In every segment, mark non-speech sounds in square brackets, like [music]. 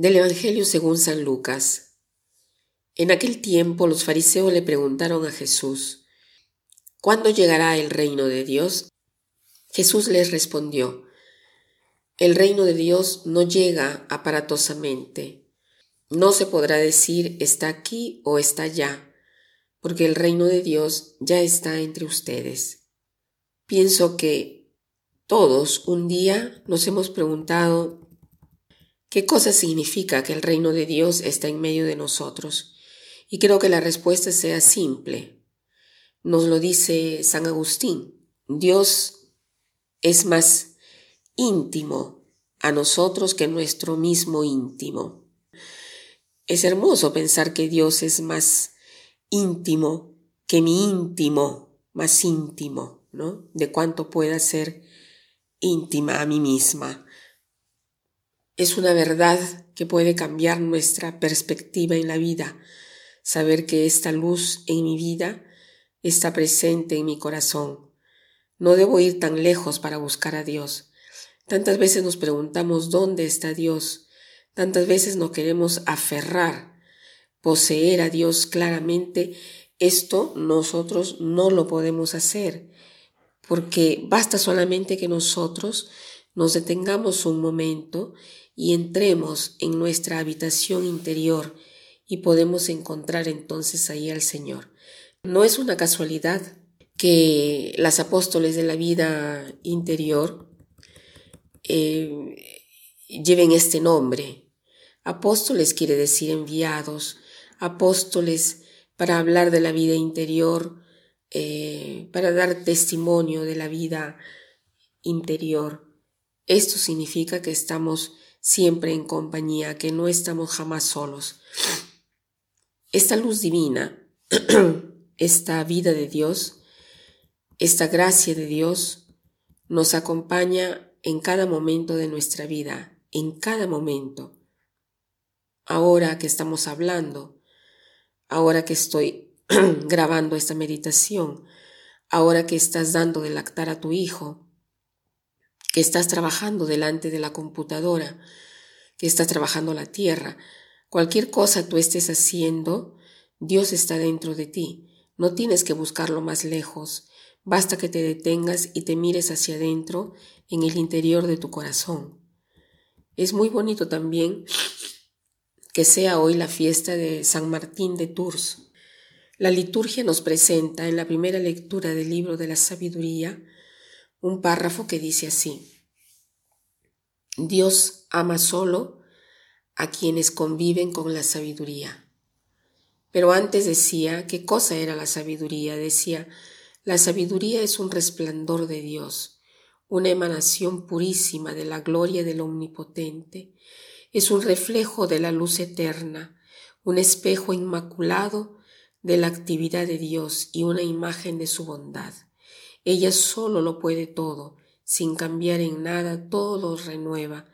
Del Evangelio según San Lucas. En aquel tiempo los fariseos le preguntaron a Jesús, ¿Cuándo llegará el reino de Dios? Jesús les respondió, El reino de Dios no llega aparatosamente. No se podrá decir está aquí o está allá, porque el reino de Dios ya está entre ustedes. Pienso que todos un día nos hemos preguntado ¿Qué cosa significa que el reino de Dios está en medio de nosotros? Y creo que la respuesta sea simple. Nos lo dice San Agustín. Dios es más íntimo a nosotros que nuestro mismo íntimo. Es hermoso pensar que Dios es más íntimo que mi íntimo, más íntimo, ¿no? De cuánto pueda ser íntima a mí misma es una verdad que puede cambiar nuestra perspectiva en la vida, saber que esta luz en mi vida está presente en mi corazón. No debo ir tan lejos para buscar a Dios. Tantas veces nos preguntamos dónde está Dios, tantas veces nos queremos aferrar, poseer a Dios claramente. Esto nosotros no lo podemos hacer, porque basta solamente que nosotros nos detengamos un momento y entremos en nuestra habitación interior y podemos encontrar entonces ahí al Señor. No es una casualidad que las apóstoles de la vida interior eh, lleven este nombre. Apóstoles quiere decir enviados, apóstoles para hablar de la vida interior, eh, para dar testimonio de la vida interior. Esto significa que estamos siempre en compañía, que no estamos jamás solos. Esta luz divina, [clears throat] esta vida de Dios, esta gracia de Dios nos acompaña en cada momento de nuestra vida, en cada momento. Ahora que estamos hablando, ahora que estoy [clears throat] grabando esta meditación, ahora que estás dando de lactar a tu hijo, que estás trabajando delante de la computadora, que estás trabajando la tierra, cualquier cosa tú estés haciendo, Dios está dentro de ti. No tienes que buscarlo más lejos. Basta que te detengas y te mires hacia adentro en el interior de tu corazón. Es muy bonito también que sea hoy la fiesta de San Martín de Tours. La liturgia nos presenta en la primera lectura del libro de la sabiduría un párrafo que dice así, Dios ama solo a quienes conviven con la sabiduría. Pero antes decía, ¿qué cosa era la sabiduría? Decía, la sabiduría es un resplandor de Dios, una emanación purísima de la gloria del Omnipotente, es un reflejo de la luz eterna, un espejo inmaculado de la actividad de Dios y una imagen de su bondad. Ella solo lo puede todo, sin cambiar en nada, todo renueva,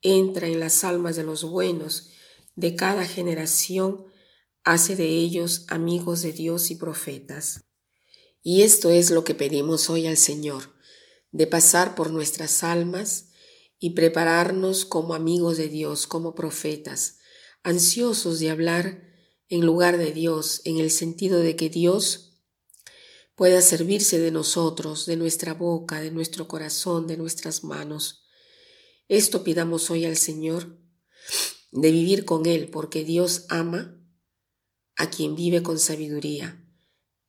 entra en las almas de los buenos, de cada generación, hace de ellos amigos de Dios y profetas. Y esto es lo que pedimos hoy al Señor, de pasar por nuestras almas y prepararnos como amigos de Dios, como profetas, ansiosos de hablar en lugar de Dios, en el sentido de que Dios pueda servirse de nosotros, de nuestra boca, de nuestro corazón, de nuestras manos. Esto pidamos hoy al Señor, de vivir con Él, porque Dios ama a quien vive con sabiduría,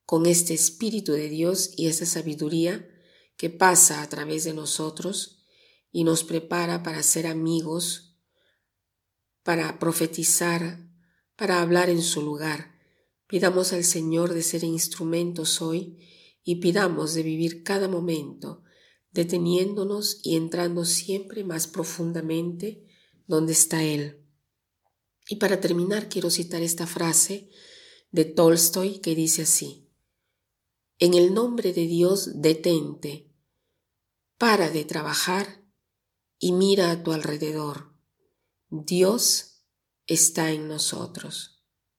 con este Espíritu de Dios y esa sabiduría que pasa a través de nosotros y nos prepara para ser amigos, para profetizar, para hablar en su lugar, Pidamos al Señor de ser instrumentos hoy y pidamos de vivir cada momento, deteniéndonos y entrando siempre más profundamente donde está Él. Y para terminar quiero citar esta frase de Tolstoy que dice así, En el nombre de Dios detente, para de trabajar y mira a tu alrededor. Dios está en nosotros.